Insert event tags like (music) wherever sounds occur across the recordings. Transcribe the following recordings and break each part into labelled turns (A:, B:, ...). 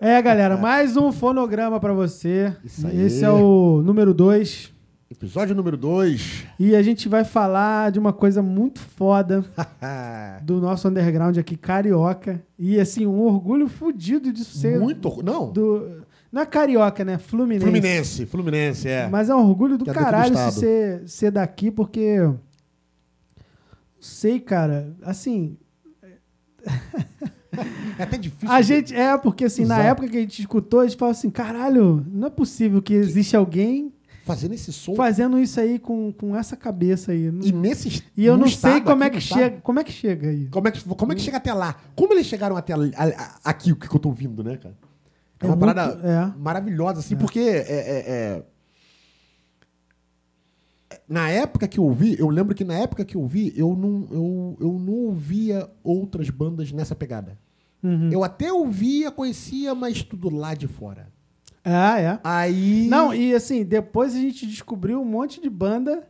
A: É, galera, (laughs) mais um fonograma pra você.
B: Isso aí.
A: Esse é o número 2.
B: Episódio número 2.
A: E a gente vai falar de uma coisa muito foda (laughs) do nosso underground aqui, carioca. E assim, um orgulho fudido disso ser.
B: Muito. orgu- Não.
A: Do, não é carioca, né? Fluminense.
B: Fluminense. Fluminense, é.
A: Mas é um orgulho do
B: Que é do
A: caralho se ser, ser daqui, porque. Não sei, cara. Assim,
B: É até difícil.
A: A gente, é, porque assim, na
B: Exato.
A: época que a gente escutou, a gente falou assim, caralho, não é possível que existe alguém
B: Fazendo esse som.
A: fazendo isso aí com, com essa cabeça aí.
B: E nesse
A: E eu não sei como é que
B: no estado,
A: chega. Como é que chega aí?
B: Como é que, como é que chega até lá? Como eles chegaram até aqui, o que eu tô ouvindo, né, cara? É,
A: É
B: uma
A: muito-
B: parada
A: é.
B: maravilhosa, assim, porque é, é- é- na época que eu ouvi, eu lembro que na época que eu ouvi, eu não, eu, eu não ouvia outras bandas nessa pegada.
A: Uhum.
B: Eu até ouvia, conhecia, mas tudo lá de fora.
A: Ah, é.
B: Aí.
A: Não, e assim, depois a gente descobriu um monte de banda,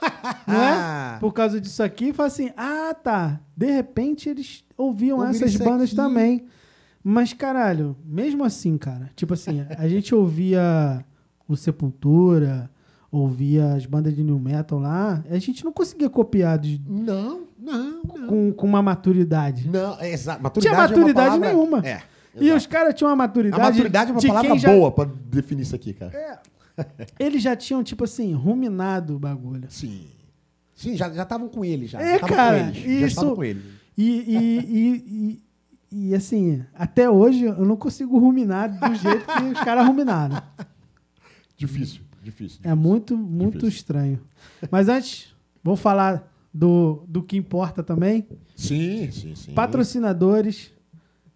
A: (laughs) não
B: Ah.
A: é? Por causa disso aqui, e falou assim: ah, tá. De repente eles ouviam
B: Ouviram
A: essas bandas
B: aqui.
A: também. Mas, caralho, mesmo assim, cara, tipo assim, a gente ouvia o Sepultura, ouvia as bandas de new metal lá, a gente não conseguia copiar de-
B: Não, não, não.
A: com, com uma maturidade.
B: Não, é exato.
A: Tinha
B: Maturidade é
A: maturidade
B: palavra-
A: nenhuma.
B: É.
A: E os caras tinham uma maturidade.
B: A maturidade é uma palavra
A: já-
B: boa pra definir isso aqui, cara.
A: É. Eles já tinham, tipo assim, ruminado o bagulho.
B: Sim. Sim, já estavam com ele já.
A: É,
B: já
A: cara,
B: com eles. Já
A: isso-
B: estavam com ele.
A: E, e, e, e, assim, até hoje eu não consigo ruminar do jeito que os caras ruminaram. (laughs)
B: Difícil, difícil.
A: É muito, muito
B: Difícil.
A: estranho. Mas antes, vamos falar do, do que importa também.
B: Sim, sim, sim.
A: Patrocinadores.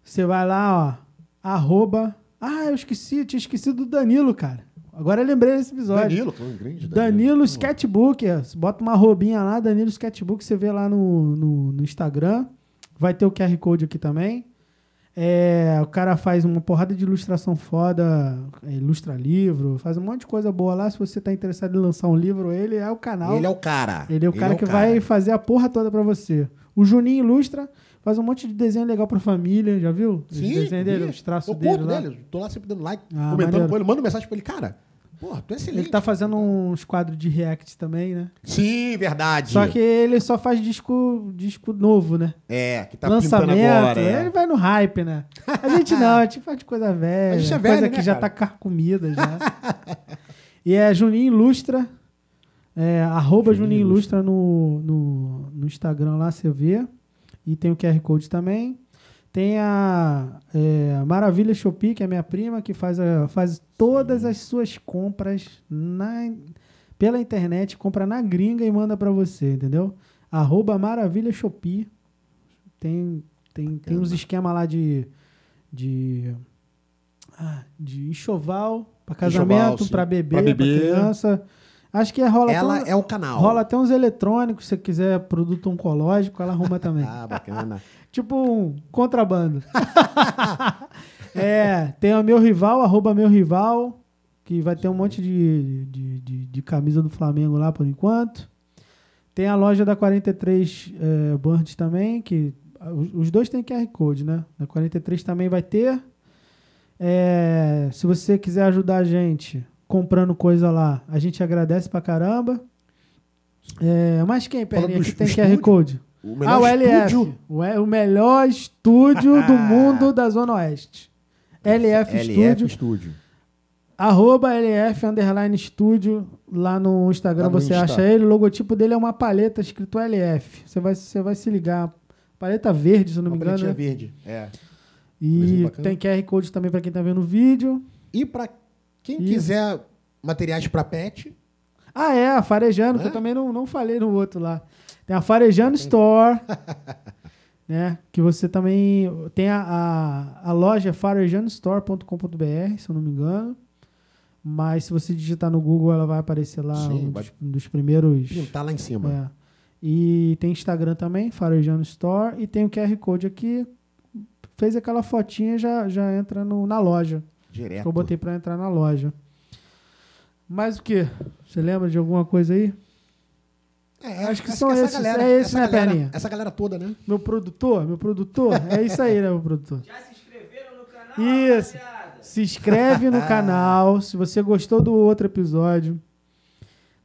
A: Você vai lá, ó. Arroba. Ah, eu esqueci, eu tinha esquecido do Danilo, cara. Agora eu lembrei desse episódio.
B: Danilo, que é um grande
A: Danilo Sketchbook. é. Você bota uma robinha lá, Danilo Sketchbook, você vê lá no, no, no Instagram. Vai ter o QR Code aqui também. É, o cara faz uma porrada de ilustração foda, é, ilustra livro, faz um monte de coisa boa lá. Se você tá interessado em lançar um livro, ele é o canal.
B: Ele é o cara.
A: Ele é o cara que vai fazer a porra toda pra você. O Juninho ilustra, faz um monte de desenho legal pra família, já viu? Os
B: Sim,
A: desenhos dele, os traços
B: eu
A: dele lá.
B: dele. Tô lá sempre dando like,
A: Ah,
B: comentando
A: maneiro.
B: com ele. Manda mensagem pra ele. Cara, porra, tu é excelente.
A: Ele tá fazendo uns quadros de react também, né?
B: Sim, verdade.
A: Só que ele só faz disco, disco novo, né?
B: É, que tá
A: Lançamento,
B: pintando agora. é.
A: ele vai no hype, né? A gente não, a gente faz de coisa velha.
B: A gente é
A: coisa
B: velho,
A: que
B: né,
A: já
B: cara?
A: tá carcomida já. e é Juninho Ilustra, é, arroba Juninho,
B: Juninho
A: Ilustra no, no, no Instagram lá, você vê. E tem o QR Code também. Tem a é, Maravilha Shopee, que é minha prima, que faz, a- faz todas as suas compras na, pela internet, compra na gringa e manda pra você, entendeu? Arroba Maravilha Shopee. Tem, tem, tem uns esquemas lá de, de, ah, de enxoval pra
B: Enxoval,
A: casamento, pra bebê,
B: bebê.
A: criança. Acho que é, rola,
B: Ela
A: até,
B: é
A: um-
B: o canal.
A: rola até uns eletrônicos, se você quiser produto oncológico, ela arruma também. (laughs)
B: Ah, bacana.
A: Tipo um contrabando. (laughs) é, tem o meu rival, arroba meu rival, que vai ter um monte de, de, de, de camisa do Flamengo lá por enquanto. Tem a loja da 43 é, Burns também, que os, os dois têm QR Code, né? Da 43 também vai ter. É, se você quiser ajudar a gente comprando coisa lá, a gente agradece pra caramba. É, mas quem, Perninha, que tem QR. Code?
B: O
A: Ah, o LF.
B: estúdio-
A: O, e- o melhor estúdio do (laughs) mundo da Zona Oeste. LF,
B: LF
A: Estúdio.
B: Estúdio.
A: Arroba LF Underline Estúdio. Lá no Instagram
B: Lá no
A: você
B: Insta.
A: acha ele. O logotipo dele é uma paleta escrito LF. Você vai, você vai se ligar. Paleta verde, se não
B: Uma
A: me engano. né?
B: verde. É.
A: E tem QR Code também pra quem tá vendo o vídeo.
B: E pra quem
A: Isso.
B: quiser materiais pra pet,
A: Ah, é, Farejando, que
B: Né?
A: eu também não, não falei no outro lá. Tem a Farejando Store, (laughs) né? Que você também tem a, a, a loja farejandostore.com.br, se eu não me engano. Mas se você digitar no Google, ela vai aparecer lá,
B: Sim,
A: um dos, um dos primeiros.
B: pintar lá em cima.
A: É. E tem Instagram também, Farejando Store. E tem o QR Code aqui. Fez aquela fotinha já já entra no, na loja.
B: Direto.
A: Que eu botei pra entrar na loja. Mais o que? Você lembra de alguma coisa aí?
B: É,
A: Acho que
B: essa-
A: são
B: essa
A: esses,
B: galera,
A: é esse,
B: essa
A: né,
B: galera,
A: Perninha?
B: Essa galera toda, né?
A: Meu produtor? Meu produtor? É isso aí, né, meu produtor?
C: Já se inscreveram no canal?
A: Isso. Se inscreve no (laughs) canal. Se você gostou do outro episódio,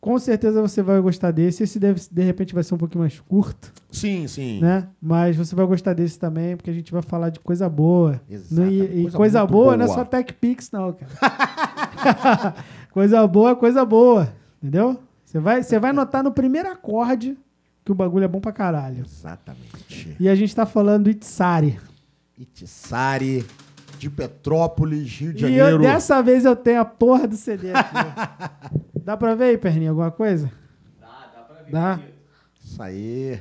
A: com certeza você vai gostar desse. Esse deve, de repente vai ser um pouquinho mais curto,
B: Sim, sim.
A: né? Mas você vai gostar desse também, porque a gente vai falar de coisa boa. Não- e
B: Exatamente,
A: e
B: coisa
A: coisa,
B: muito
A: boa, não é
B: boa.
A: só Tech Pix, não, cara. (laughs) coisa boa, é coisa boa. Entendeu? Você vai, você vai notar no primeiro acorde que o bagulho é bom pra caralho.
B: Exatamente.
A: E a gente tá falando do Itzari.
B: Itiçari, de Petrópolis, Rio de
A: E
B: Janeiro.
A: eu, dessa vez eu tenho a porra do CD aqui. (laughs) Dá pra ver aí, Perninha, alguma coisa?
C: Dá, dá pra ver.
A: Dá.
B: Isso aí.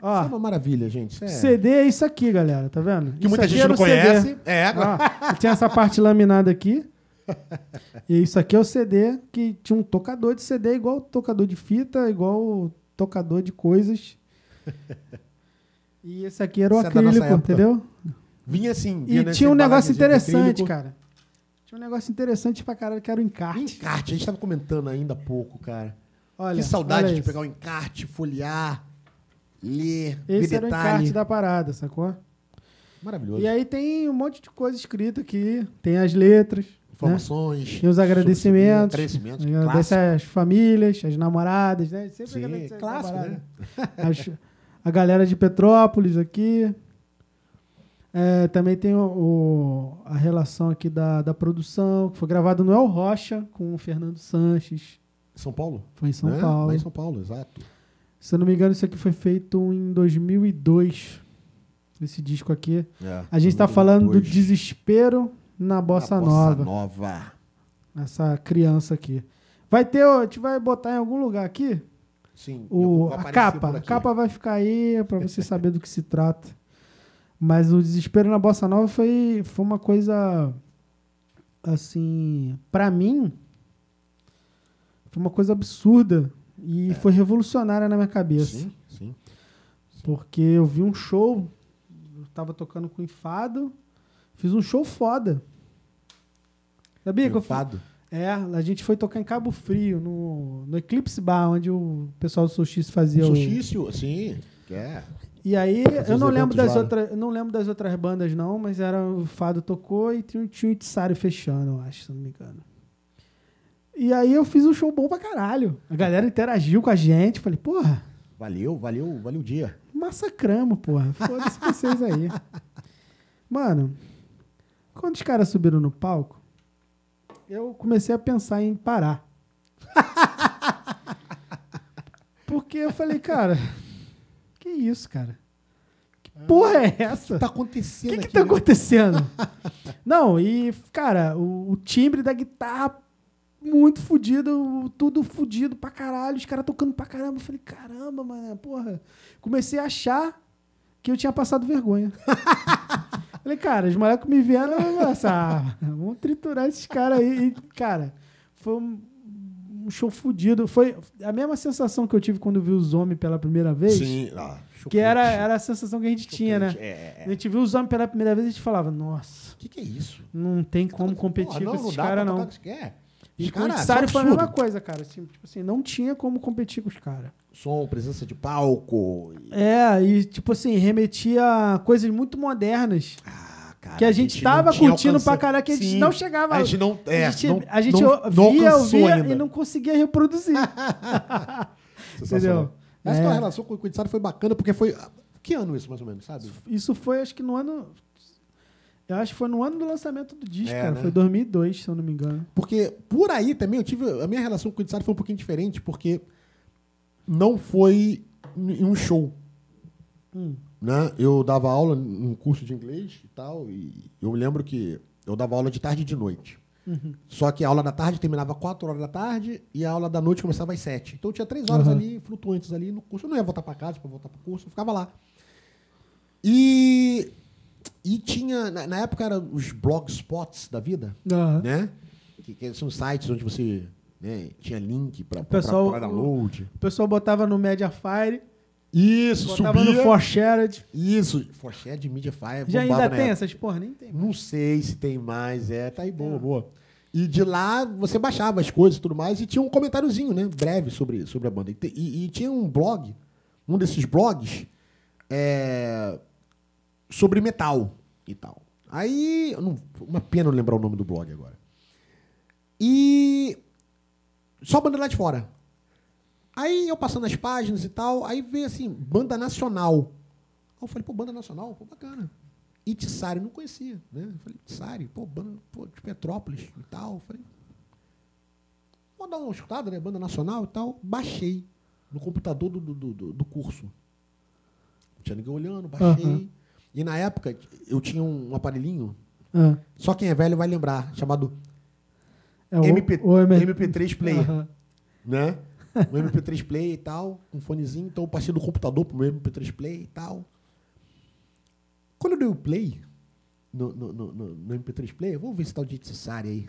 A: Ó,
B: Isso é uma maravilha, gente. Isso é...
A: CD é isso aqui, galera, tá vendo?
B: Que
A: Isso
B: muita gente não
A: o CD.
B: conhece. É,
A: Ó, tinha essa parte laminada aqui. (laughs) E isso aqui é o CD que tinha um tocador de CD igual o tocador de fita, igual o tocador de coisas. E esse aqui era o
B: Isso é
A: acrílico,
B: época.
A: entendeu?
B: vinha assim. vinha
A: E tinha um negócio interessante, cara. Tinha um negócio interessante pra caralho que era o encarte.
B: Encarte, a gente tava comentando ainda há pouco, cara.
A: Olha,
B: que saudade de
A: isso.
B: pegar o encarte, folhear, ler,
A: Esse
B: ver
A: era o
B: detalhe.
A: encarte da parada, sacou?
B: Maravilhoso.
A: E aí tem um monte de coisa escrita aqui. Tem as letras. Né?
B: Informações.
A: Tem os agradecimentos.
B: Agradecimentos.
A: Agradece
B: clássico.
A: às famílias, às namoradas, né? Sempre
B: Sim,
A: agradece às
B: clássico,
A: namoradas.
B: né? (laughs)
A: As- a galera de Petrópolis aqui. É, também tem o, o- a relação aqui da, da produção, que foi gravado no El Rocha com o Fernando Sanches.
B: São Paulo?
A: Foi em São
B: né?
A: Paulo.
B: Lá em São Paulo, exato.
A: Se eu não me engano, isso aqui foi feito em 2002. Esse disco aqui.
B: É,
A: A gente está
B: 2002.
A: falando do desespero na
B: Na
A: bossa,
B: Bossa
A: nova.
B: Nova.
A: Essa criança aqui. Vai ter, a gente vai botar em algum lugar aqui
B: Sim.
A: o, a capa. A capa vai ficar aí para você (laughs) saber do que se trata. Mas o desespero na bossa nova foi, foi uma coisa assim, para mim foi uma coisa absurda e foi revolucionária na minha cabeça.
B: É. Sim, sim.
A: Porque eu vi um show, eu tava tocando com enfado, fiz um show foda. Sabia que eu
B: Fado.
A: É, a gente foi tocar em Cabo Frio, no, no Eclipse Bar, onde o pessoal do Solstício fazia o...
B: Solstício, sim. É.
A: E aí,
B: Fazia
A: eu não lembro das
B: lá, né?
A: outras, eu não lembro das outras bandas não, mas era o Fado tocou e tinha, tinha o Itzari fechando, eu acho, se não me engano. E aí eu fiz um show bom pra caralho. A galera interagiu com a gente, falei, porra,
B: Valeu, valeu, valeu o dia.
A: massacramos, porra. Foda-se vocês aí. (laughs) Mano, quando os caras subiram no palco, eu comecei a pensar em parar. (laughs) Porque eu falei, cara, que isso, cara? Que porra é essa?
B: O que tá
A: O
B: acontecendo
A: que, que
B: aqui?
A: tá
B: né?
A: acontecendo? (laughs) Não, e, cara, o, o timbre da guitarra muito fudido, o- tudo fudido pra caralho, os caras tocando pra caramba. Eu falei, caramba, mano, porra. Comecei a achar que eu tinha passado vergonha. (laughs) falei, cara, os moleques me nossa, ah, (laughs) vamos triturar esses caras aí. E, cara, foi um, um show fudido. Foi a mesma sensação que eu tive quando vi os homens pela primeira vez.
B: Sim. Ah,
A: Que era,
B: chocante,
A: era a sensação que a gente tinha, né?
B: chocante. É,
A: A
B: é.
A: gente viu os homens pela primeira vez e a gente falava, nossa,
B: O que, que é isso?
A: não tem como competir com esses caras, não.
B: o que você quer.
A: E
B: Os
A: com o
B: são
A: foi a mesma coisa, cara. Assim, tipo assim, não tinha como competir com os caras.
B: Som, presença de palco. e-
A: É, e tipo assim, remetia a coisas muito modernas.
B: Ah, cara,
A: que a gente
B: não
A: tava
B: tinha
A: curtindo
B: alcança-
A: pra caralho, que a gente
B: Sim,
A: não chegava.
B: A gente não. É,
A: a gente,
B: não,
A: a gente
B: não, não
A: via,
B: alcançou
A: ouvia
B: ainda.
A: e não conseguia reproduzir. (laughs) Entendeu?
B: Essa
A: É.
B: tua relação com o Quintzari foi bacana, porque foi. Que ano isso, mais ou menos, sabe?
A: Isso foi, acho que no ano. Eu acho que foi no ano do lançamento do disco,
B: É,
A: cara.
B: né?
A: Foi 2002, se eu não me engano.
B: Porque por aí também eu tive. A minha relação com o Quintzari foi um pouquinho diferente, porque não foi em um show.
A: Hum.
B: Né? Eu dava aula num curso de inglês e tal, e eu me lembro que eu dava aula de tarde e de noite.
A: Uhum.
B: Só que a aula da tarde terminava 4 horas da tarde e a aula da noite começava às 7. Então eu tinha três horas
A: Uhum.
B: ali, flutuantes ali no curso. Eu não ia voltar para casa para voltar para o curso, eu ficava lá. E, e tinha, na, na época, eram os blogspots da vida,
A: Aham.
B: né? Que, que são sites onde você né, tinha link para download.
A: O pessoal botava no Mediafire,
B: Isso,
A: botava
B: subia.
A: no ForShared.
B: Isso, Forshare, Mediafire,
A: Já
B: bombava
A: ainda tem essas porra? Nem tem.
B: Não sei se tem mais, é, tá aí, boa,
A: É.
B: boa. E de lá você baixava as coisas e tudo mais, e tinha um comentáriozinho, né, breve sobre, sobre a banda. E, e- e tinha um blog, um desses blogs, é, sobre metal e tal. Aí, não- uma pena não lembrar o nome do blog agora. E só banda lá de fora. Aí eu passando as páginas e tal, aí veio assim, banda nacional. Aí eu falei, pô, banda nacional, pô, bacana. Itissari, não conhecia, né? Eu falei, Itissari, pô, banda pô, de Petrópolis e tal. Eu falei, vou dar uma escutada, né? Banda nacional e tal. Baixei no computador do, do, do, do curso. Não tinha ninguém olhando, baixei. E na época, eu tinha um aparelhinho,
A: Ah,
B: só quem é velho vai lembrar, chamado
A: é o,
B: MP,
A: o M-
B: MP3 Player,
A: Aham.
B: né? Um MP3 Player e tal, um fonezinho. Então eu passei do computador pro meu MP3 Player e tal. Quando eu dei o play no, no, no, no- no MP3 Player, vamos ver se tá o Jitsari aí.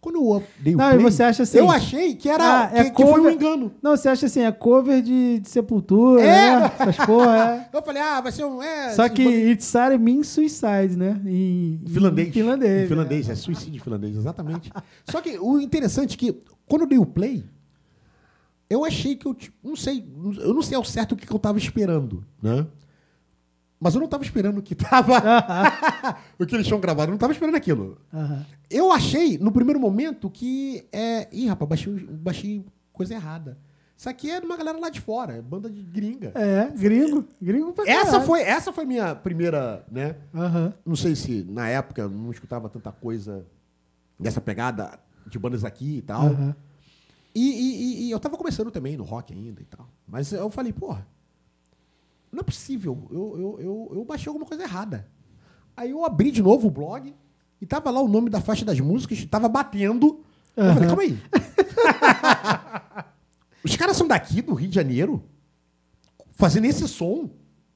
B: Quando eu dei o
A: Não, e
B: play,
A: você acha assim-
B: eu achei que era
A: Ah, é
B: que, que foi um
A: cover-
B: engano.
A: Não, você acha assim, é cover de, de Sepultura,
B: É.
A: né? Essas porra, é. (laughs)
B: Eu falei, ah, vai ser um. É,
A: Só que It's Sare means suicide, né? Em, em
B: Finlandês.
A: Finlandês.
B: Em finlandês, é suicídio em finlandês, exatamente. Só que o interessante é que, quando eu dei o play, eu achei que eu. Não sei, eu não sei ao certo o que que eu tava esperando, né? Mas eu não tava esperando que tava. (laughs) o que eles tinham gravado, eu não tava esperando aquilo.
A: Aham.
B: Eu achei, no primeiro momento, que. É... Ih, rapaz, baixei, baixei coisa errada. Isso aqui é de uma galera lá de fora, é banda de gringa.
A: É, gringo. Gringo pra
B: Essa foi, essa foi minha primeira, né? Não sei se na época eu não escutava tanta coisa dessa pegada de bandas aqui e tal. E, e- e- e eu tava começando também no rock ainda e tal. Mas eu falei, porra, não é possível. Eu, eu, eu, eu baixei alguma coisa errada. Aí eu abri de novo o blog e tava lá o nome da faixa das músicas, tava batendo. Eu falei, calma aí. (laughs) Os caras são daqui, do Rio de Janeiro, fazendo esse som.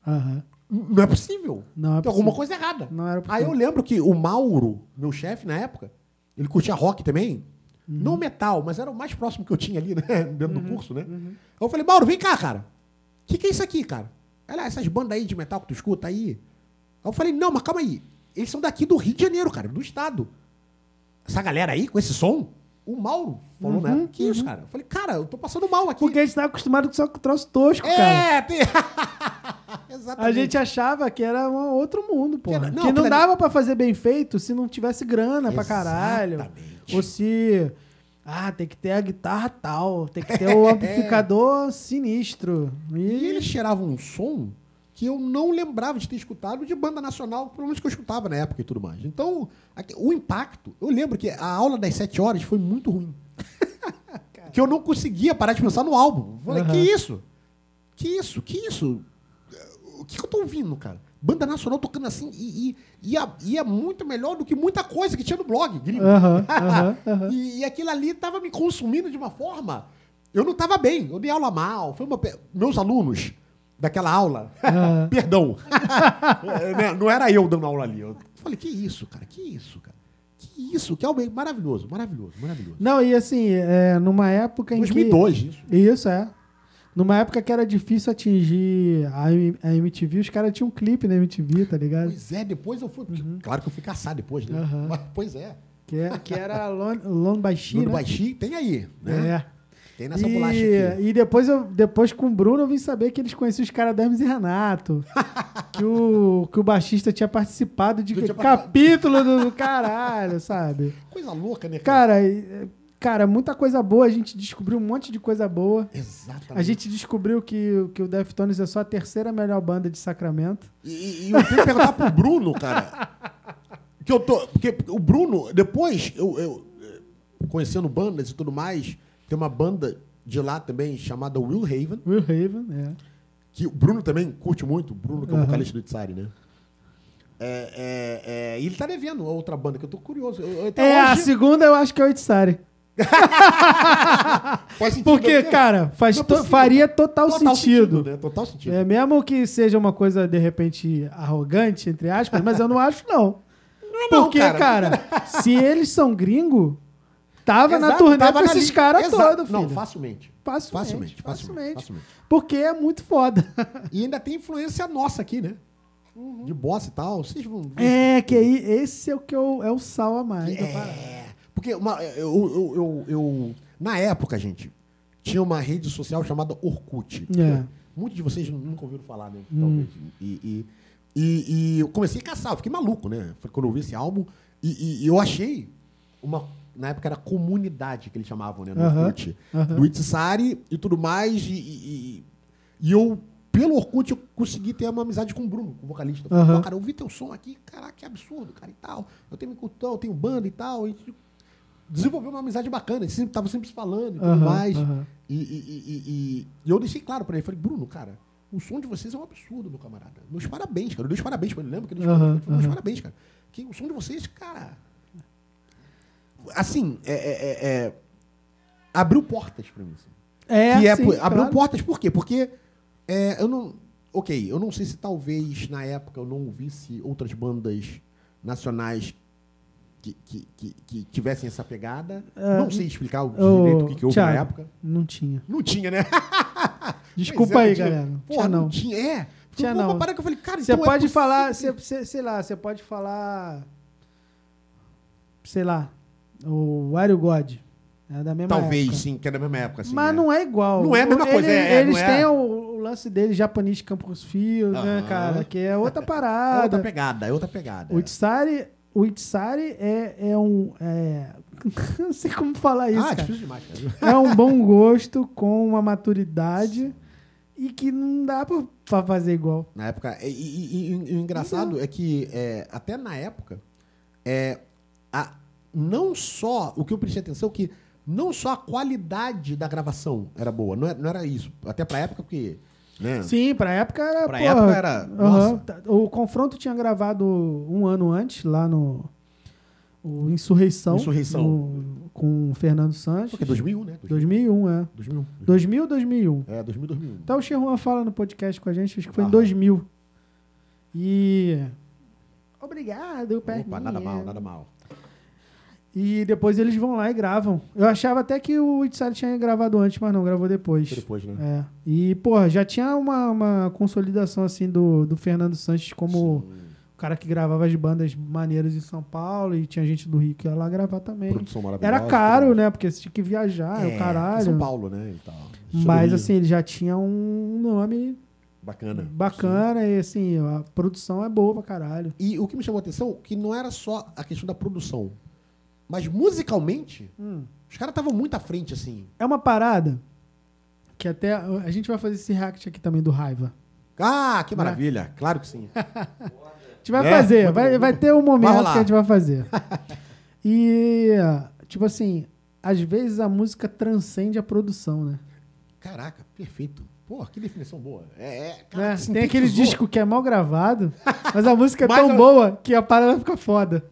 A: Aham.
B: Não é possível.
A: Não é
B: Tem alguma
A: possível.
B: coisa errada.
A: Não era
B: Aí eu lembro que o Mauro, meu chefe na época, ele curtia rock também.
A: Uhum.
B: Não metal, mas era o mais próximo que eu tinha ali, né? (laughs) Dentro do curso, né? Aí eu falei, Mauro, vem cá, cara. O que, que é isso aqui, cara? Olha essas bandas aí de metal que tu escuta aí. Aí eu falei, não, mas calma aí. Eles são daqui do Rio de Janeiro, cara, do estado. Essa galera aí, com esse som, o Mauro falou, né? Que isso, cara? Eu falei, cara, eu tô passando mal aqui.
A: Uhum, Porque a gente tá acostumado com só com troço tosco, cara.
B: é, tem... (laughs) Exatamente.
A: A gente achava que era um outro mundo, pô.
B: Que
A: Que
B: era-
A: não,
B: não, aquilo ali-
A: dava pra fazer bem feito se não tivesse grana pra caralho.
B: Exatamente.
A: Ou se. Ah, tem que ter a guitarra tal, tem que ter (laughs) o amplificador sinistro. E,
B: E eles tiravam um som que eu não lembrava de ter escutado de banda nacional, pelo menos que eu escutava na época e tudo mais. Então, o impacto, eu lembro que a aula das sete horas foi muito ruim. que eu não conseguia parar de pensar no álbum. Falei,
A: Aham.
B: que isso? Que isso? Que isso? O que, que eu tô ouvindo, cara? Banda nacional tocando assim e, e, e, é- é muito melhor do que muita coisa que tinha no blog, gringo. (laughs) E, e aquilo ali estava me consumindo de uma forma. Eu não estava bem, eu dei aula mal. Foi uma Meus alunos daquela aula, (laughs) perdão, (laughs) né, não era eu dando aula ali. Eu falei, que isso, cara, que isso, cara. Que isso, que é maravilhoso, maravilhoso, maravilhoso.
A: Não, e assim, é, numa época em
B: 2002, isso.
A: que. Isso, é. Numa época que era difícil atingir a, MTV, os caras tinham um clipe na MTV, tá ligado?
B: Pois é, depois eu fui. Claro que eu fui caçar depois, né?
A: Uhum.
B: Mas, pois é.
A: Que, é- que era Lone by She,
B: Bruno
A: né?
B: Baixi tem aí, né?
A: É.
B: Tem nessa bolacha aqui.
A: E, e depois, eu, depois com o Bruno eu vim saber que eles conheciam os caras Hermes e Renato. (laughs) que, o, que o baixista tinha participado de
B: tinha
A: capítulo do, do caralho, sabe?
B: Coisa louca, né? cara?
A: Cara, e- cara, muita coisa boa. A gente descobriu um monte de coisa boa.
B: Exatamente.
A: A gente descobriu que, que o Deftones é só a terceira melhor banda de Sacramento.
B: E, e- eu tenho que perguntar pro Bruno, cara. Que eu tô. Porque o Bruno, depois, eu, eu, eh, conhecendo bandas e tudo mais, tem uma banda de lá também chamada Will Haven,
A: Will Raven, é.
B: que o Bruno também curte muito, o Bruno, que é o
A: Aham.
B: vocalista do Itzari, né? É, é, é, e ele tá devendo a outra banda, que eu tô curioso. Eu, eu-
A: É, a
B: hoje-
A: segunda eu acho que é o Itzari. (laughs)
B: faz sentido,
A: Porque,
B: né?
A: cara, faz
B: Não é
A: to-
B: possível.
A: faria total,
B: Total
A: sentido.
B: né? Total sentido.
A: É, mesmo que seja uma coisa, de repente, arrogante, entre aspas, mas eu não acho, não.
B: não,
A: Porque,
B: cara.
A: cara, se eles são gringo, tava na
B: Exato,
A: turnê
B: tava
A: com
B: na
A: esses caras todos,
B: Não, facilmente.
A: Facilmente,
B: Facilmente,
A: facilmente.
B: facilmente.
A: Porque é muito foda.
B: E ainda tem influência nossa aqui, né? De bossa e tal. Vocês vão ver.
A: É, que aí, esse é o que eu, é o sal a mais.
B: É. Porque uma- eu, eu- eu- eu- na época, gente, tinha uma rede social chamada Orkut.
A: É.
B: Muitos de vocês nunca ouviram falar, né?
A: Hum.
B: Talvez. E, e E, e eu comecei a caçar, eu fiquei maluco, né? Foi Quando eu vi esse álbum. E, e- eu achei uma. Na época era comunidade que eles chamavam, né? No
A: Aham,
B: Orkut.
A: aham.
B: Do Itzari e tudo mais. E, e- eu, pelo Orkut, eu consegui ter uma amizade com o Bruno, com o vocalista. Eu falei. "Pô, cara, eu vi teu som aqui, caraca, que absurdo, cara, e tal. Eu tenho cultão, eu tenho banda e tal. E desenvolveu uma amizade bacana. Ele sempre, tava sempre se falando e tudo
A: Aham,
B: mais.
A: aham.
B: E, e- e- e- eu deixei claro pra ele. Falei, Bruno, cara, o som de vocês é um absurdo, meu camarada. Meus parabéns, cara. Eu dei os parabéns pra ele. Lembra que ele
A: Aham,
B: falou? Meus parabéns, cara. Que o som de vocês, cara... Assim, é... é- é- é- abriu portas pra mim. assim.
A: É,
B: que é,
A: sim,
B: por- abriu
A: claro.
B: portas por quê? Porque é, eu não... Ok, eu não sei se talvez na época eu não ouvisse outras bandas nacionais que, que, que, que tivessem essa pegada.
A: É,
B: não sei explicar o direito o que, que houve na
A: Thiago,
B: época.
A: Não tinha.
B: Não tinha, né? (laughs)
A: Desculpa
B: é,
A: aí,
B: não tinha.
A: galera. Não
B: Porra,
A: tinha,
B: não.
A: não.
B: tinha. É.
A: Tinha
B: Foi uma
A: não.
B: parada que eu falei, cara,
A: Você
B: então é
A: pode
B: possível.
A: falar, você- você- sei lá, você pode falar, sei lá, o Wario God. É da mesma
B: Talvez,
A: época.
B: sim, que é da mesma época. Assim,
A: Mas
B: é.
A: não é igual.
B: Não é a mesma
A: Ele-
B: coisa, é, é,
A: eles
B: não é.
A: têm o, o lance deles, Japanese Campus Field, né,
B: Aham.
A: cara? Que é outra (laughs)
B: É
A: parada.
B: outra pegada, é outra pegada.
A: O Itsari, o Itsari é, é um. É... (laughs) não sei como falar isso.
B: ah,
A: cara.
B: difícil demais, cara.
A: É um bom gosto com uma maturidade e que não dá pra, fazer igual.
B: Na época. E, e- e- e o engraçado é que, é, até na época, é, a, não só. O que eu prestei atenção é que não só a qualidade da gravação era boa, não era, não era isso. Até pra época, porque. Né?
A: Sim, pra época era.
B: Pra
A: porra,
B: época era-
A: tá- o confronto tinha gravado um ano antes, lá no. O Insurreição.
B: Insurreição.
A: no- com o Fernando Sanches.
B: Porque 2001, né?
A: 2001, é.
B: 2001.
A: 2000 ou 2001?
B: É, 2000, 2001.
A: Até o Xerruan fala no podcast com a gente, acho que foi em
B: Aham.
A: 2000. E. Obrigado,
B: Opa, nada mal, nada mal.
A: E depois eles vão lá e gravam. Eu achava até que o Itzari tinha gravado antes, mas não, gravou depois.
B: Depois, né?
A: É. E, porra, já tinha uma, uma consolidação assim do, do Fernando Sanches como
B: Sim.
A: o cara que gravava as bandas maneiras em São Paulo e tinha gente do Rio que ia lá gravar também.
B: Produção maravilhosa.
A: Era caro, né? Porque você tinha que viajar, é, o caralho.
B: São Paulo, né? E tal.
A: Mas assim, ele já tinha um nome
B: Bacana.
A: bacana e assim, a produção é boa pra caralho.
B: E o que me chamou a atenção que não era só a questão da produção, mas musicalmente,
A: Hum.
B: os caras estavam muito à frente, assim.
A: É uma parada que até a gente vai fazer esse react aqui também do Raiva.
B: Ah, que maravilha! Claro que sim. (laughs)
A: A gente vai
B: É,
A: fazer, vai, vai ter um momento que a gente vai fazer. (laughs) e, tipo assim, às vezes a música transcende a produção, né?
B: Caraca, perfeito. Pô, que definição boa. É, é,
A: Né?
B: cara,
A: Tem aquele disco que é mal gravado, mas a música é (laughs) tão boa que a parada fica foda.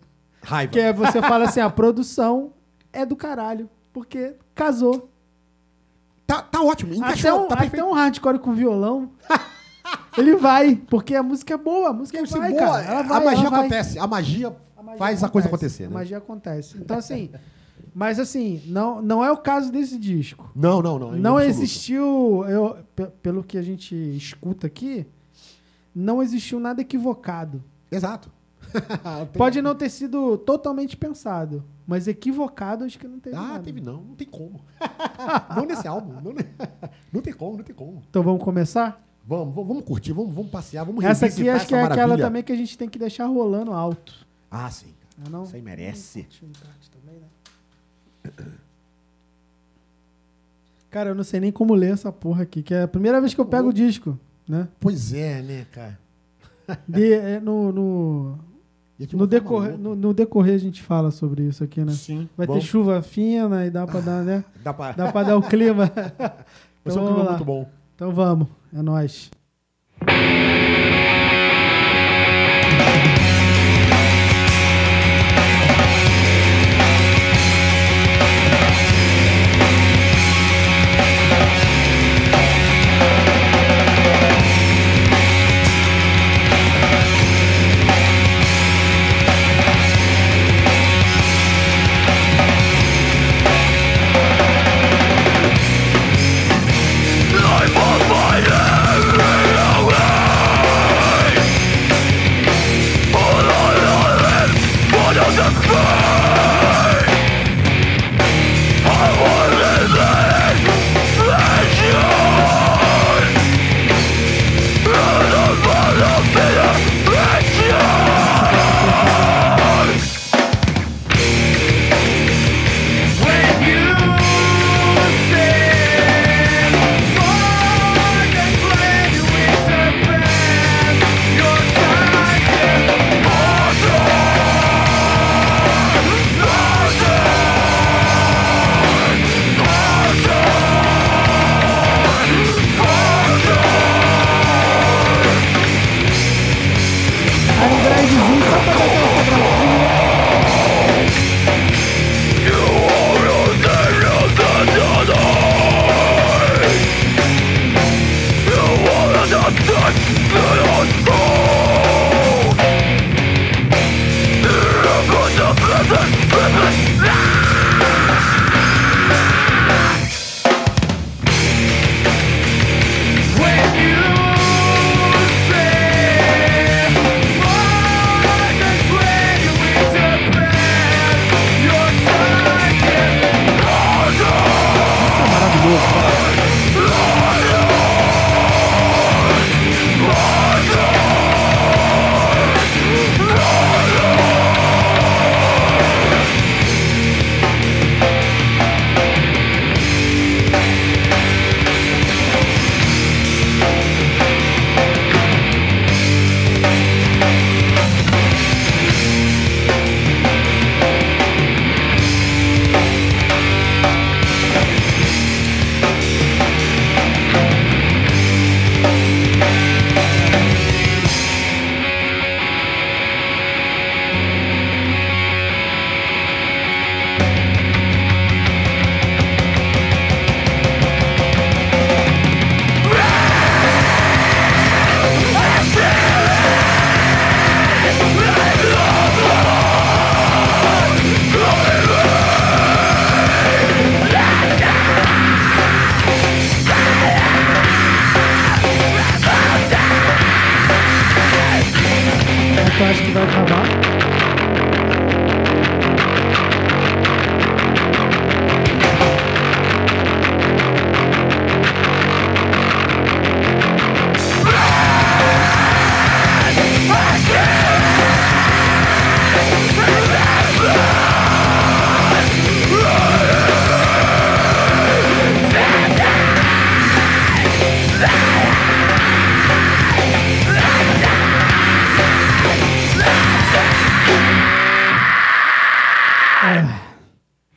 B: Raiva.
A: Que é você fala assim, a produção é do caralho, porque casou.
B: Tá, tá ótimo,
A: Até
B: encaixou,
A: um,
B: tá perfeito.
A: até um hardcore com violão, ele vai, porque a música é boa, a música
B: Porque,
A: vai,
B: boa,
A: cara. Ela
B: a
A: vai,
B: magia
A: ela vai.
B: acontece. A magia,
A: A magia
B: faz a coisa
A: acontece,
B: acontecer,
A: A
B: né?
A: magia acontece. Então, assim, mas assim, não, não é o caso desse disco.
B: Não, não, não. em
A: Não existiu, eu, pe- pelo que a gente escuta aqui, não existiu nada equivocado.
B: Exato. (laughs)
A: Pode não ter sido totalmente pensado, mas equivocado acho que não teve
B: Ah,
A: nada.
B: teve não. Não tem como. (laughs) não nesse álbum. Não, (laughs) não tem como, não tem como.
A: Então vamos começar?
B: Vamos, vamos, vamos curtir, vamos, vamos passear, vamos
A: Essa aqui acho que é
B: essa
A: aquela
B: maravilha.
A: também que a gente tem que deixar rolando alto.
B: Ah, sim.
A: Não é não?
B: Isso aí merece.
A: Né? (clears throat) Cara, eu não sei nem como ler essa porra aqui, que é a primeira vez que eu pego o disco, né?
B: Pois é, né, cara?
A: De- é, no, no, no, decorrer, no, no decorrer a gente fala sobre isso aqui, né?
B: Sim.
A: Vai
B: bom.
A: ter chuva fina e dá pra dar, né? (laughs)
B: Dá pra...
A: Dá pra dar o clima. (laughs)
B: Vai ser
A: Então
B: um clima
A: lá.
B: muito bom.
A: Então vamos, é nóis.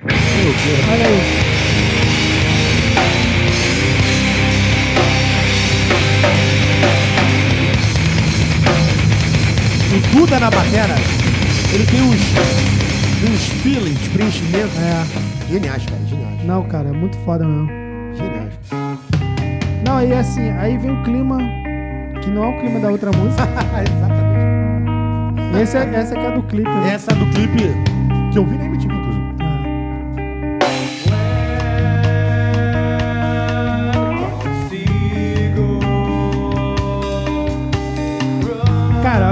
A: Olha aí.
B: O Duda na batera, ele tem uns, uns feelings, preenchimentos.
A: É.
B: Geniais, cara, geniais.
A: Não, cara, é muito foda mesmo.
B: Geniais.
A: Não, aí assim, aí vem o clima que não é o clima da outra música. (laughs)
B: Exatamente.
A: Esse é, essa aqui é do clipe, né?
B: Essa do clipe que eu vi na MTV,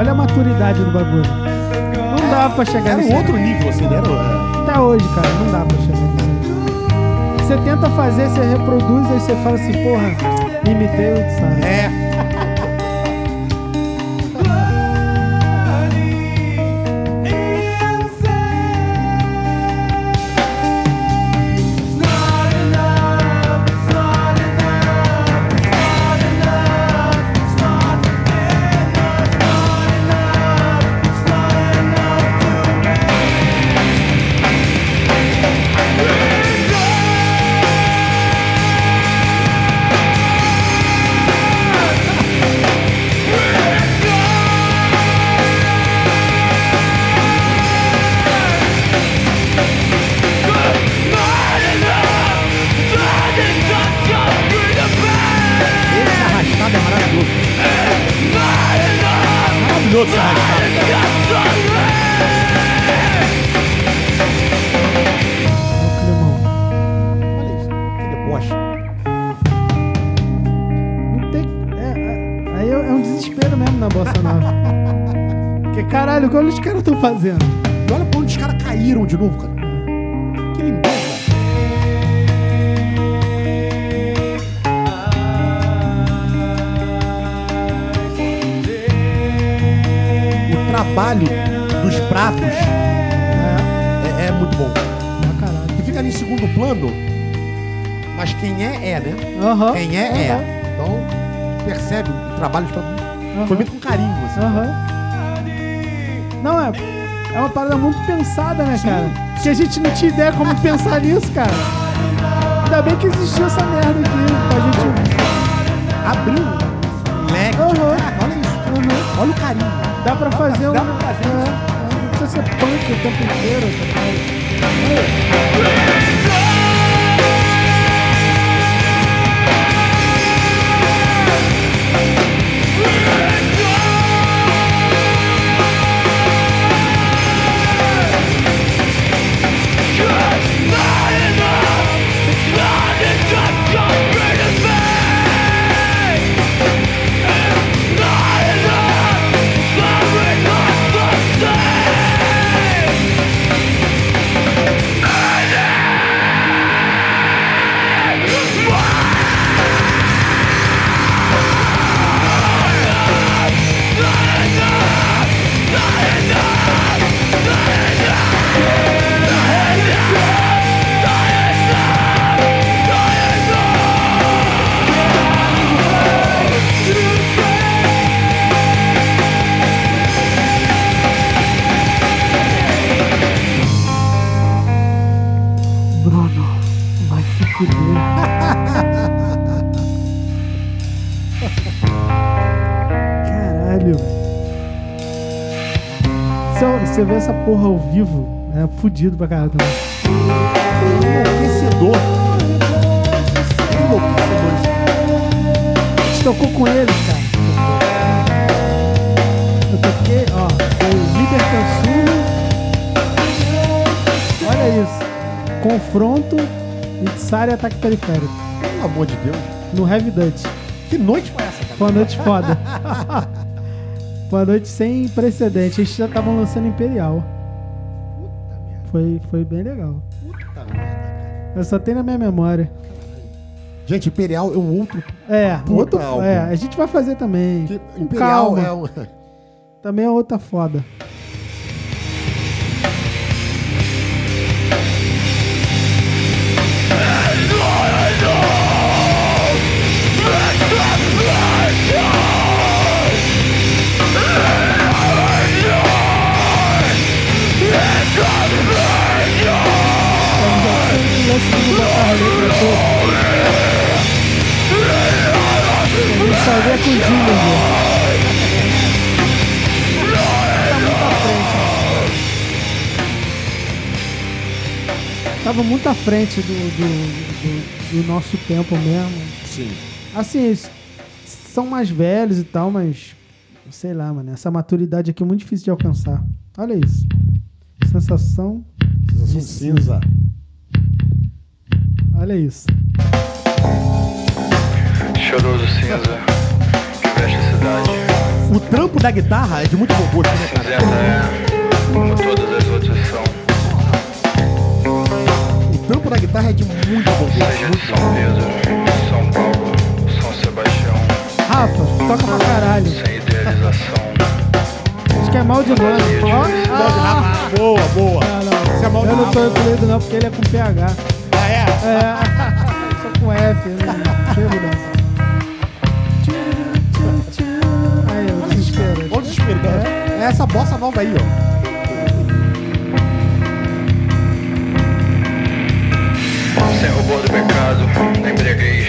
A: olha a maturidade do bagulho. Não dá pra chegar
B: Era um outro nível, assim, né? Era,
A: Até hoje, cara, não dá pra chegar nisso aí. Você tenta fazer, você reproduz, aí você fala assim, porra, imitei o sabe?
B: É.
A: Caralho, o que os caras estão fazendo?
B: E olha pra onde os caras caíram de novo, cara. Que lindeza. O trabalho dos pratos
A: É,
B: é, é muito bom.
A: caralho.
B: Que fica ali em segundo plano, mas quem é, é, né?
A: Aham.
B: Quem é, é. Então, percebe o trabalho de pratos.
A: aham,
B: Foi feito com carinho, assim.
A: aham. Não, é. É uma parada muito pensada, né, cara? Que a gente não tinha ideia como pensar nisso, cara. Ainda bem que existiu essa merda aqui pra gente.
B: Abriu um leque. Caraca, olha isso.
A: Aham.
B: Olha o carinho.
A: Dá pra fazer um.
B: Dá pra fazer
A: é, é, não precisa ser punk o tempo inteiro. tá? Você vê essa porra ao vivo, é fudido pra caralho também.
B: Enlouquecedor. Enlouquecedor.
A: A gente tocou com eles, cara. Eu toquei, ó, foi Libertansul. Olha isso. Confronto e Tsari ataque periférico.
B: Pelo amor de Deus.
A: No Heavy Dutch.
B: Que noite foi essa, cara?
A: Foi uma noite foda. (laughs) Uma noite sem precedente. Eles já estavam lançando Imperial.
B: Puta merda.
A: Foi, foi bem legal.
B: Puta merda, cara.
A: Eu só tenho na minha memória.
B: Gente, Imperial é um outro.
A: É, outro,
B: álbum.
A: é, a gente vai fazer também.
B: que- Imperial
A: calma.
B: é um.
A: Também é outra foda. Tava muito à frente do, do, do- do nosso tempo mesmo.
B: Sim.
A: Assim, eles são mais velhos e tal, mas sei lá, mano. Essa maturidade aqui é muito difícil de alcançar. Olha isso. Sensação.
B: Sensação cinza.
A: Olha isso.
C: Choroso cinza que veste a cidade.
B: O trampo da guitarra é de muito bom gosto, né?
C: Cinzenta é como
B: trampo da guitarra é de muito bom.
C: Seja de São Pedro, São Paulo, São Sebastião.
A: Rafa, toca pra caralho.
C: Sem idealização.
A: Acho que é mal de nome. Ó, ah,
B: Boa, boa.
A: ah, não.
B: Isso é mal de
A: Eu não tô incluído não, porque ele é com PH.
B: Ah, é?
A: É, (laughs) só com F, não chego dessa. Aí, o desespero.
B: Olha o desespero. cara. É essa bossa nova aí, ó.
C: Rubor do pecado, embriaguez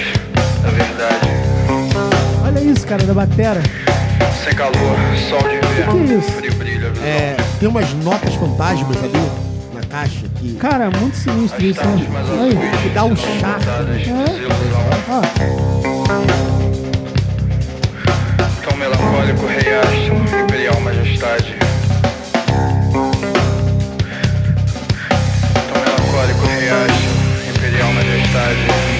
C: da verdade.
A: Olha isso, cara, da batera.
C: Sem calor, sol de inverno.
A: Que que é isso?
C: Frio visão.
B: É, tem umas notas fantasmas ali na caixa que.
A: Cara, muito sinistro isso, né?
C: azuis
B: que dá um chá.
A: É.
C: Tão melancólico, rei astro, imperial majestade. Imperial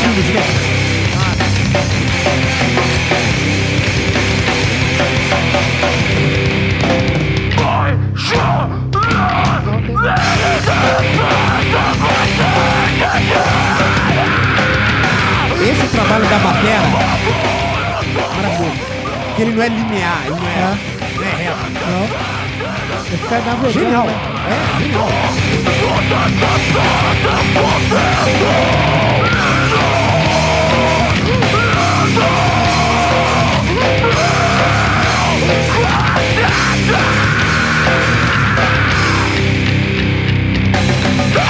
B: Frutinhos, né? Esse trabalho da batera maravilhoso. Porque ele não é linear, ele não é, não é reto.
A: Não. Vai ficar navegando.
B: Genial.
A: né?
B: É, genial.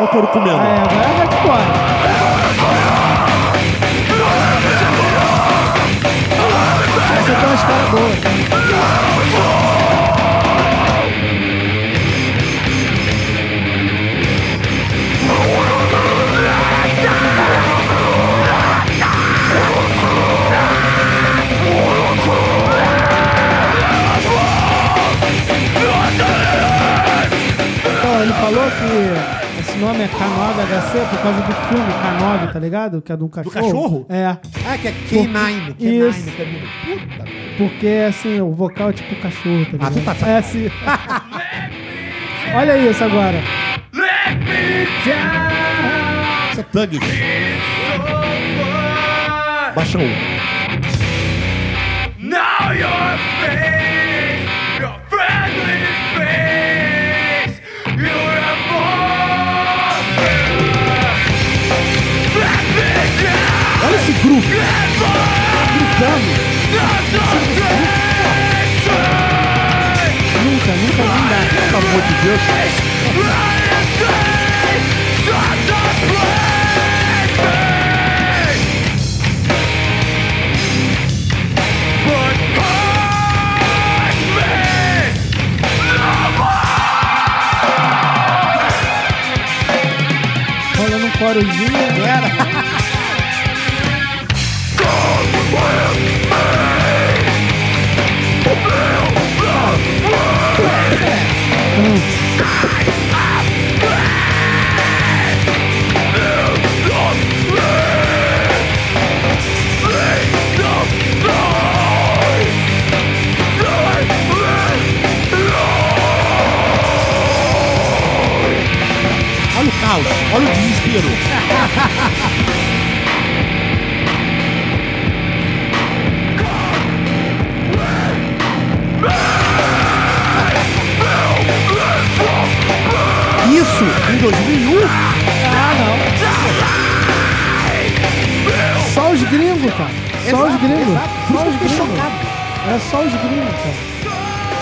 B: o touro comendo.
A: É, agora é hardcore. Essa tem uma história boa. Então, ele falou que nome é K9HC por causa do filme K9, tá ligado? Que é um cachorro.
B: cachorro?
A: É.
B: Ah, que é K9.
A: Isso.
B: K9. Camila. Puta.
A: Porque, assim, o vocal é tipo cachorro, tá
B: Ah, tu
A: ligado?
B: tá-
A: É assim. Olha isso agora.
B: Isso é. Baixa um. Olha grupo. Gritando.
A: Nunca, nunca não.
B: Pelo amor de Deus.
A: Rolando um corozinho.
B: Era. Olha o caos. Olha o desespero. (laughs) Isso em 2001?
A: Ah, não. Só os gringos, cara. Só os gringos.
B: exato.
A: Só os gringos.
B: chocado.
A: Era só os gringos, cara.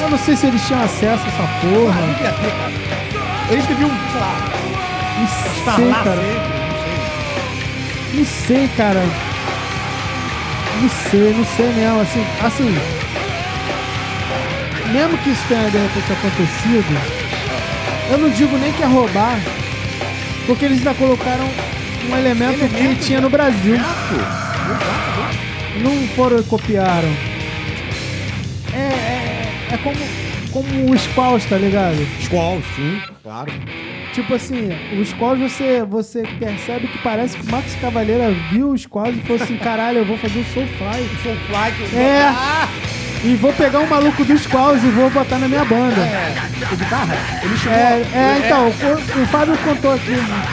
A: Eu não sei se eles tinham acesso a essa
B: Ah,
A: porra.
B: devia ter, cara. Eles deviam, sei lá,
A: Não sei, cara. Não sei, cara. Não sei, não sei mesmo. Assim, assim. Mesmo que isso tenha de repente acontecido, eu não digo nem que é roubar, porque eles ainda colocaram um elemento, que
B: Elemento,
A: tinha no Brasil.
B: Exato.
A: Não foram e copiaram. É, é, é como, como o Squalls, tá ligado?
B: Squall, sim, claro.
A: Tipo assim, o Squalls você, você percebe que parece que o Max Cavaleira viu o Squalls e falou assim, caralho, eu vou fazer o Soulfly.
B: Soulfly. que-
A: É.
B: Ah,
A: E vou pegar um maluco dos Squalls e vou botar na minha banda.
B: o guitarra? Ele chegou...
A: É, é, então, o, o Fábio contou aqui. né?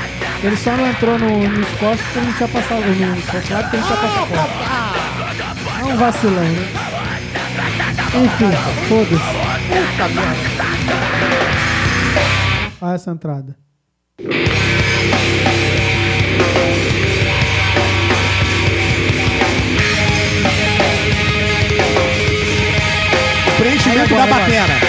A: Ele só não entrou no, nos costos porque ele não tinha passado. No Soulfly porque ele não tinha passaporte. É um vacilão, né? Enfim, foda-se.
B: Puta merda.
A: Olha essa entrada.
B: Preenchimento
A: Aí
B: da batera.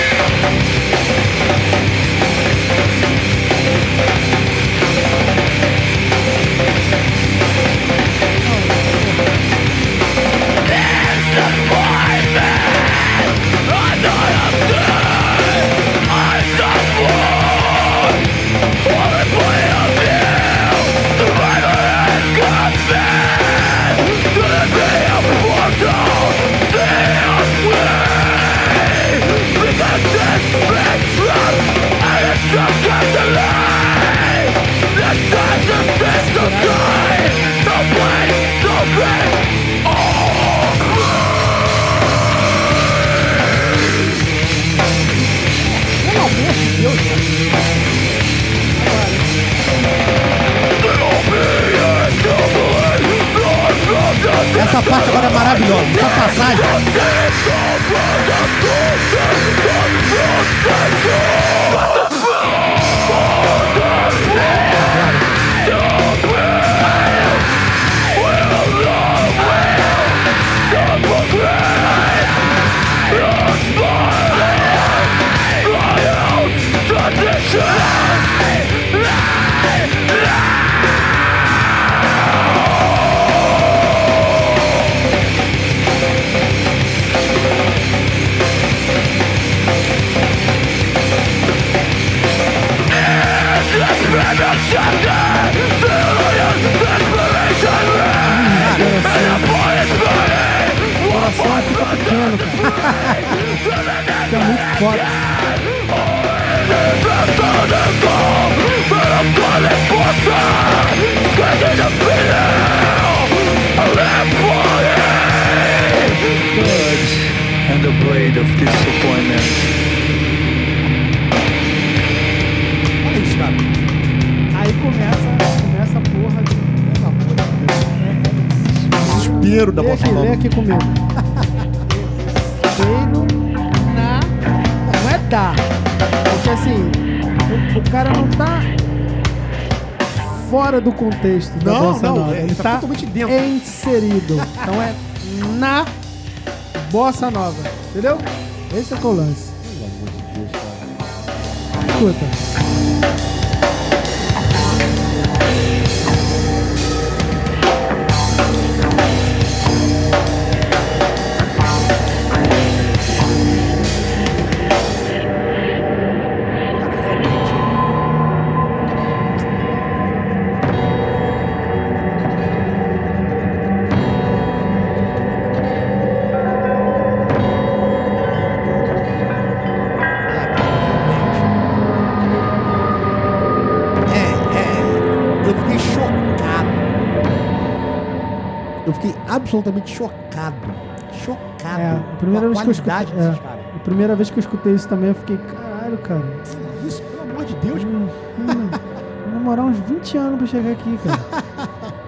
C: Blade of disappointment.
B: Isso, cara.
A: Aí começa, começa a porra de.
B: Desespero da bossa nova.
A: aqui comigo. Desespero na. Não é dar. Porque assim, o, o cara não tá fora do contexto da
B: Não,
A: bossa
B: não,
A: nova.
B: ele
A: Ele
B: tá
A: tá
B: totalmente dentro.
A: inserido. Então é na bossa nova. Entendeu? Esse é é o lance.
B: Pelo amor de Deus, cara.
A: Escuta.
B: Absolutamente chocado. Chocado.
A: É, a primeira vez que eu escutei. é, a primeira vez que eu escutei isso também, eu fiquei, caralho, cara.
B: Isso, pelo amor de Deus.
A: Hum, hum, Vou demorar uns 20 anos pra chegar aqui, cara. (laughs)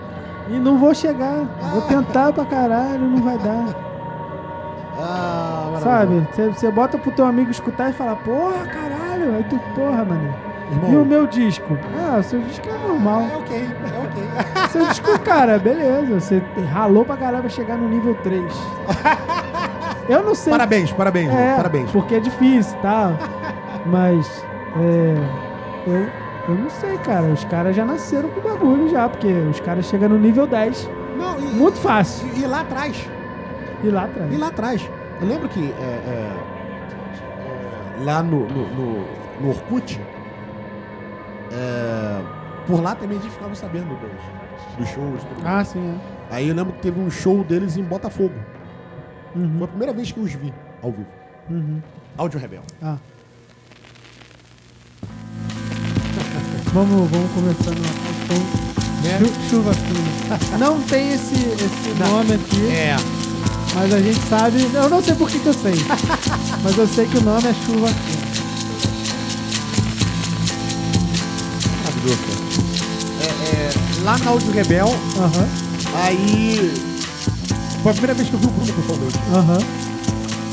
A: E não vou chegar. Vou tentar pra caralho, não vai dar.
B: Ah,
A: Sabe? Você- Você bota pro teu amigo escutar e falar, porra, caralho. Aí tu, porra, mano.
B: Irmão,
A: E o meu disco? Ah, o seu disco é normal.
B: É ok, é ok. (laughs)
A: Seu disco, cara, beleza. Você ralou pra caralho pra chegar no nível 3. (laughs) Eu não sei.
B: Parabéns, parabéns,
A: É,
B: parabéns.
A: porque é difícil, tá? Mas, é, eu, eu não sei, cara. Os caras já nasceram com bagulho já, porque os caras chegam no nível 10.
B: Não, e,
A: Muito fácil.
B: e, e lá atrás,
A: E lá atrás.
B: e lá atrás. Eu lembro que é, é, é, lá no, no, no, no Orkut, é, por lá também a gente ficava sabendo dos, dos shows. Tudo.
A: Ah, sim,
B: Aí eu lembro que teve um show deles em Botafogo.
A: é. Uhum,
B: Foi a primeira vez que eu os vi ao vivo.
A: uhum.
B: Áudio Rebel.
A: Ah. Vamos, vamos começando com
B: Né?
A: chu- chuva fina. Não tem esse, esse nome aqui,
B: É.
A: mas a gente sabe. Eu não sei por que, que eu sei. mas eu sei que o nome é chuva fina.
B: É, é, lá na Áudio Rebel, aí. Foi a primeira vez que eu vi o Bruno pessoalmente.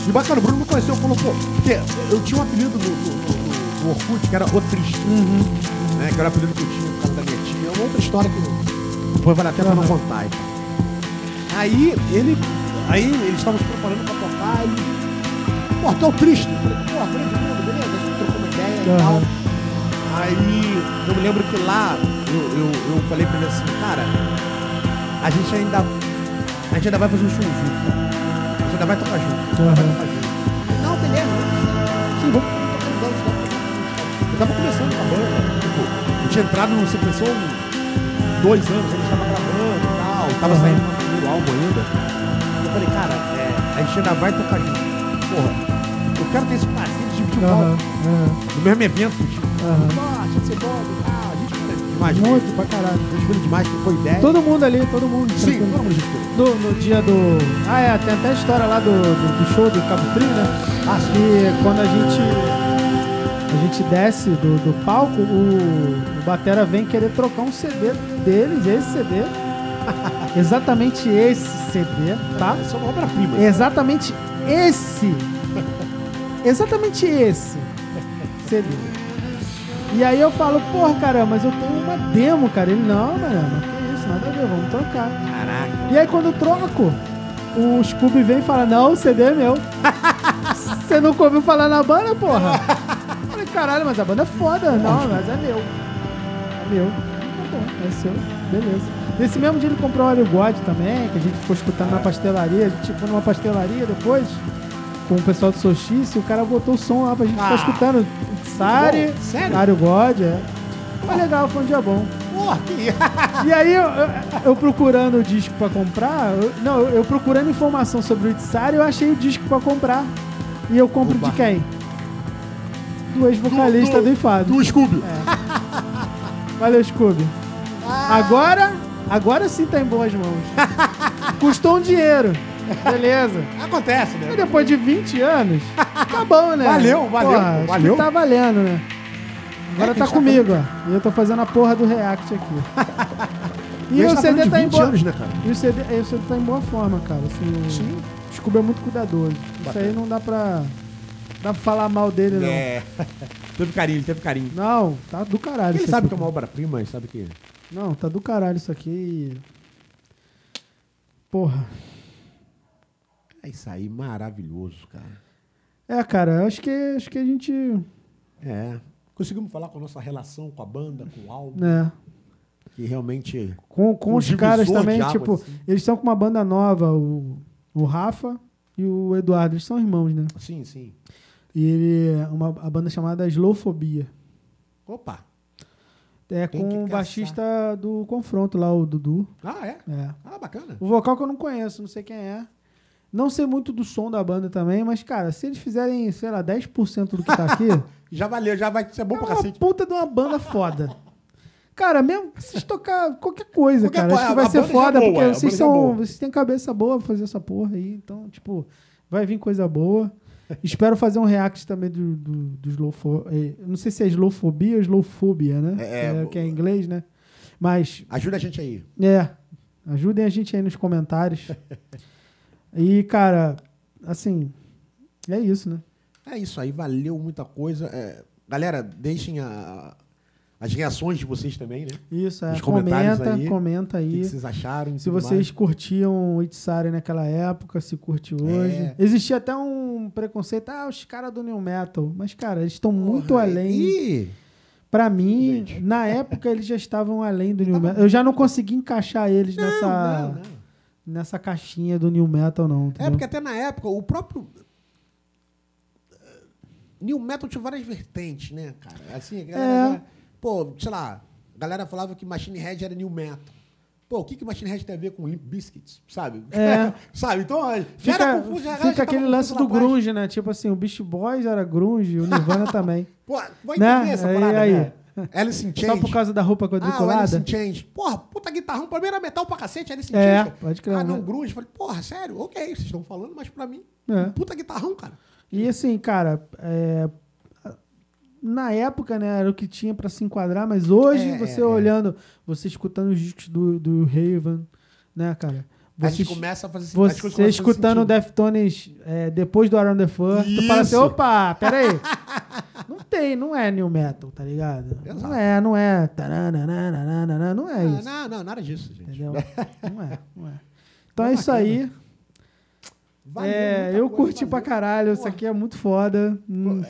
B: E bacana, o Bruno me conheceu, falou, pô, porque eu tinha um apelido no, no, no, no Orkut que era O Triste,
A: Uhum.
B: né? Que era o apelido que eu tinha por causa da minha tia. É uma outra história que depois vale a pena não
A: Aham.
B: contar. e. Aí ele. Aí eles estavam se preparando pra tocar e. Pô, é o Triste. Eu falei, pô, grande mundo, beleza? A gente trocou uma ideia e tal. Aí eu me lembro que lá eu, eu, eu falei pra ele assim, cara, a gente ainda. A gente ainda vai fazer um show junto. A gente ainda vai tocar junto. Ainda vai tocar junto. Não, beleza, sim, vamos tocar Eu tava começando com a banda. Tipo, eu tinha entrado no Sequência dois anos, a gente tava gravando e tal. Tava
A: Aham.
B: saindo primeiro álbum ainda. Eu falei, cara, é, a gente ainda vai tocar junto. Porra, eu quero ter esse prazer de dividir o palco no mesmo evento contigo. Que ser bom, ah, gente foi demais.
A: Muito pra caralho.
B: A gente foi demais, foi ideia.
A: Todo mundo ali, todo mundo.
B: Sim,
A: tranquilo.
B: todo mundo gente
A: No, no dia do. Ah, é, tem até a história lá do, do, do show do Cabo Frio, né?
B: Ah, sim.
A: E quando a gente. A gente desce do, do palco, o, o Batera vem querer trocar um CD deles, esse CD. (laughs) Exatamente esse CD, tá?
B: Isso é uma obra-prima.
A: Exatamente esse. Exatamente esse CD. E aí eu falo, porra, cara, mas eu tenho uma demo, cara. Ele, não, mano, que isso, nada a ver, vamos trocar.
B: Caraca.
A: E aí quando eu troco, o Scooby vem e fala, não, o CD é meu. (laughs) Você nunca ouviu falar na banda, porra? Eu falei, caralho, mas a banda é foda. Não, mas é meu. É meu. Tá bom, é seu. Beleza. Nesse mesmo dia ele comprou o God também, que a gente ficou escutando na pastelaria. A gente foi numa pastelaria depois, com o pessoal do Solstice, e o cara botou o som lá pra gente ficar
B: Ah.
A: escutando. Sari,
B: bom. Sério?
A: Alho God, é. Foi legal, foi um dia bom.
B: Porra, que (laughs)
A: E aí, eu, eu- procurando o disco pra comprar, eu- não, eu, procurando informação sobre o Itsari, eu achei o disco pra comprar. E eu compro
B: Oba.
A: de quem? Do ex-vocalista do, Enfado.
B: Do Scooby.
A: Valeu, Scooby.
B: Ah.
A: Agora, agora sim tá em boas mãos. (laughs) Custou um dinheiro. Beleza.
B: Acontece,
A: E
B: né?
A: depois de 20 anos, tá bom, né?
B: Valeu, valeu,
A: Porra, acho que
B: valeu.
A: Tá valendo, né? Agora
B: É
A: tá
B: tá
A: comigo, ó. E eu tô fazendo a porra do React aqui. (laughs) E, o
B: tá
A: CD tá em
B: 20
A: boa.
B: anos, né?
A: E o CD, e o CD tá em boa forma, cara. Assim, o
B: Sim.
A: Scooby é muito cuidadoso. Isso
B: Bacana.
A: aí não dá pra, dá pra falar mal dele, não.
B: É. (laughs) teve carinho, teve carinho.
A: Não, tá do caralho.
B: Ele
A: isso
B: sabe
A: aqui.
B: que é uma obra-prima, ele sabe que.
A: Não, tá do caralho isso aqui. Porra.
B: É isso aí, maravilhoso, cara.
A: É, cara, eu acho que, acho que a gente.
B: É. Conseguimos falar com a nossa relação com a banda, com o álbum,
A: Né,
B: que realmente.
A: com, com
B: Um
A: os caras também,
B: águas,
A: tipo,
B: assim.
A: eles estão com uma banda nova, o, o Rafa e o Eduardo. Eles são irmãos, né?
B: Sim, sim.
A: E ele é uma a banda chamada Slowfobia.
B: Opa.
A: É
B: Tem
A: com o baixista do confronto lá, o Dudu.
B: Ah, é?
A: É.
B: Ah, bacana.
A: O vocal que eu não conheço, não sei quem é. Não sei muito do som da banda também, mas, cara, se eles fizerem, sei lá, 10% do que tá aqui, (laughs)
B: Já valeu, já vai ser bom
A: é
B: pra
A: uma
B: cacete.
A: puta de uma banda foda. Cara, mesmo que vocês tocar qualquer coisa,
B: Qualquer
A: cara,
B: coisa,
A: acho que vai ser
B: é
A: foda,
B: boa,
A: porque vocês
B: é
A: são. Vocês têm cabeça boa pra fazer essa porra aí, então, tipo, vai vir coisa boa. Espero fazer um react também do, do, do Slowfo- eh, Não sei se é Slowfobia ou Slowfobia, né?
B: É, é,
A: que é em inglês, né? Mas
B: Ajuda a gente aí.
A: é, ajudem a gente aí nos comentários. (laughs) e, cara, assim, é isso, né?
B: É isso aí, valeu muita coisa. É, galera, deixem a- as reações de vocês também, né?
A: Isso, é.
B: Comentários
A: Comenta,
B: aí,
A: comenta
B: O que,
A: aí.
B: que vocês acharam? e
A: Se vocês
B: mais.
A: curtiam o Itzari naquela época, se curte hoje.
B: É.
A: Existia até um preconceito, ah, os caras do New Metal. Mas, cara, eles estão muito além.
B: Ih,
A: Pra mim,
B: Gente.
A: na época, eles já estavam além do New Metal. Eu já não consegui encaixar eles
B: não,
A: nessa,
B: não, não.
A: Nessa caixinha do New Metal, não.
B: É,
A: entendeu?
B: porque até na época, o próprio. eh, New Metal tinha várias vertentes, né, cara? Assim, a galera.
A: É.
B: Pô, sei lá, a galera falava que Machine Head era New Metal. Pô, o que, que Machine Head tem a ver com Limp Biscuits? Sabe?
A: É. (laughs)
B: sabe? Então, já
A: Fica,
B: era confuso,
A: fica aquele lance do grunge, né? Tipo assim, o Beast Boys era grunge, o Nirvana (laughs) também.
B: Pô, vai
A: Né?
B: entender essa
A: Aí,
B: parada,
A: aí.
B: né? (laughs) Alice in Chains.
A: Só por causa da roupa
B: Ah, o Alice
A: quadriculada?
B: in Chains. Porra, puta guitarrão, pra mim era metal pra cacete, Alice in
A: É,
B: Chains. cara.
A: pode crer,
B: Ah, não,
A: né?
B: grunge. Falei, porra, sério? Ok, vocês estão falando, mas pra mim,
A: É.
B: puta guitarrão, cara.
A: E assim, cara, é, na época, né, era o que tinha pra se enquadrar, mas hoje,
B: É,
A: você
B: é, é.
A: olhando, você escutando os discos do, do Raven, né, cara?
B: A
A: Você,
B: gente começa a fazer
A: você
B: a fazer
A: escutando o. Deftones é, depois do Around the First, tu fala assim, opa, peraí. (laughs) não tem, não é new metal, tá ligado? Não
B: Exato.
A: é, não é. tarananana, Não é isso.
B: não, não, nada disso, gente.
A: Entendeu? Não é, não é. Então é isso aí.
B: Valeu
A: É, eu curti pra
B: valeu.
A: caralho, isso
B: Porra.
A: aqui é muito foda. Hum,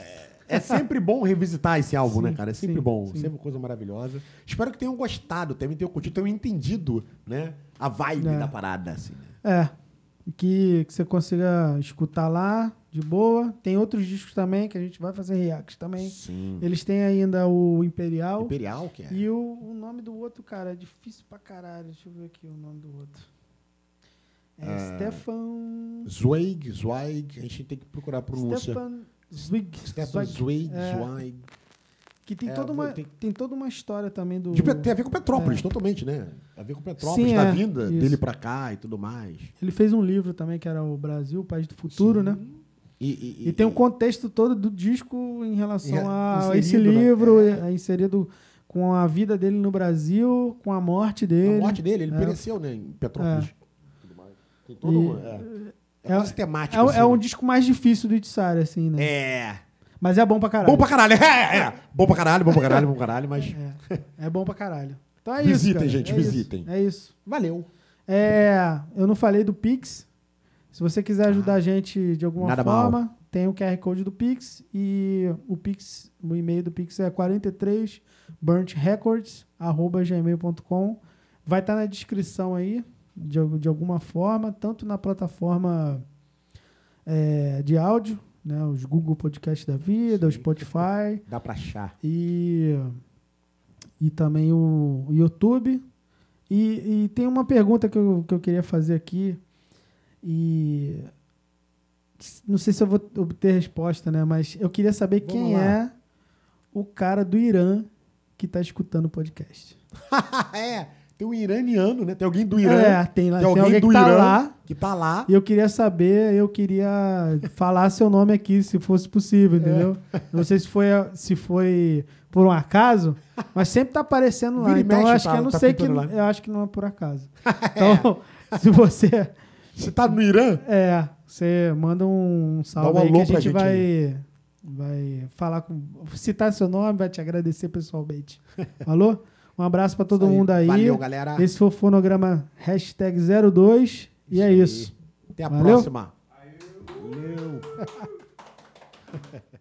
B: É sempre bom revisitar esse álbum,
A: Sim,
B: né, cara? É sempre
A: sim,
B: bom,
A: sim.
B: sempre uma coisa maravilhosa. Espero que tenham gostado, também tenham curtido, tenham entendido, né? A vibe
A: É.
B: da parada, assim.
A: É. Que, que você consiga escutar lá, de boa. Tem outros discos também que a gente vai fazer react também.
B: Sim.
A: Eles têm ainda o Imperial.
B: Imperial, que é.
A: E o, o nome do outro, cara, é difícil pra caralho. Deixa eu ver aqui o nome do outro. É
B: Ah.
A: Stefan.
B: Zweig, Zweig, a gente tem que procurar a pronúncia.
A: Stefan Zwig.
B: Stefan Zweig,
A: É.
B: Zweig.
A: Que tem,
B: É,
A: toda uma,
B: tem-
A: tem toda uma história também do.
B: Tem a ver com Petrópolis, totalmente, né? Tem a ver com Petrópolis,
A: Sim,
B: da
A: é,
B: vinda
A: isso.
B: dele pra cá e tudo mais.
A: Ele fez um livro também que era o Brasil, o País do Futuro,
B: Sim.
A: né?
B: E, e-
A: E, tem um contexto todo do disco em relação
B: É,
A: a esse
B: inserido, né?
A: livro,
B: É.
A: é inserido com a vida dele no Brasil, com a morte dele.
B: a morte dele, ele
A: É.
B: pereceu, né? Em Petrópolis. Tudo mais. Tem todo
A: E-
B: um, é, é,
A: é-
B: quase temático.
A: É, um-
B: assim,
A: é um
B: né?
A: disco mais difícil do Itzari, assim, né?
B: É.
A: Mas é bom pra caralho.
B: Bom pra caralho. (laughs) É, é. Bom pra caralho, bom pra caralho, bom pra caralho, mas
A: É, é bom pra caralho. Então é
B: Visitem,
A: isso. cara.
B: gente,
A: é
B: visitem.
A: Isso. É isso.
B: valeu.
A: É, eu não falei do Pix. Se você quiser ajudar a gente de alguma
B: Ah. Nada
A: forma, tem o QR Code do Pix e o Pix, o e-mail do Pix é 43 burntrecords@gmail.com. Vai estar na descrição aí de, de alguma forma, tanto na plataforma é, de áudio, né, os Google Podcast da vida, o
B: Sim.
A: Spotify
B: Dá pra achar.
A: e, e também o YouTube. E, e tem uma pergunta que eu, que eu queria fazer aqui. E Não sei se eu vou obter resposta, né? Mas eu queria saber
B: Vamos
A: quem
B: lá.
A: é o cara do Irã que tá escutando o podcast. (laughs)
B: é, tem um iraniano, né? Tem alguém do Irã.
A: É, tem lá- tem
B: alguém,
A: alguém
B: do
A: que tá
B: Irã
A: lá.
B: que tá lá.
A: E eu queria saber, eu queria falar seu nome aqui, se fosse possível, entendeu? Não sei se foi, se foi por um acaso, mas sempre tá aparecendo lá.
B: Vira
A: Então eu acho
B: tá-
A: que eu não
B: tá
A: sei que.
B: lá.
A: Eu acho que não é por acaso. (laughs) Então, se você.
B: Você tá no Irã?
A: É, você manda um salve
B: Dá um
A: aí que a gente,
B: gente
A: vai. Vai falar com. Citar seu nome, vai te agradecer pessoalmente. (laughs) Falou? Um abraço pra todo
B: aí.
A: mundo aí.
B: Valeu, galera.
A: Esse foi o fonograma hashtag 02. E é isso.
B: Até a
A: Valeu?
B: próxima. Valeu. (laughs)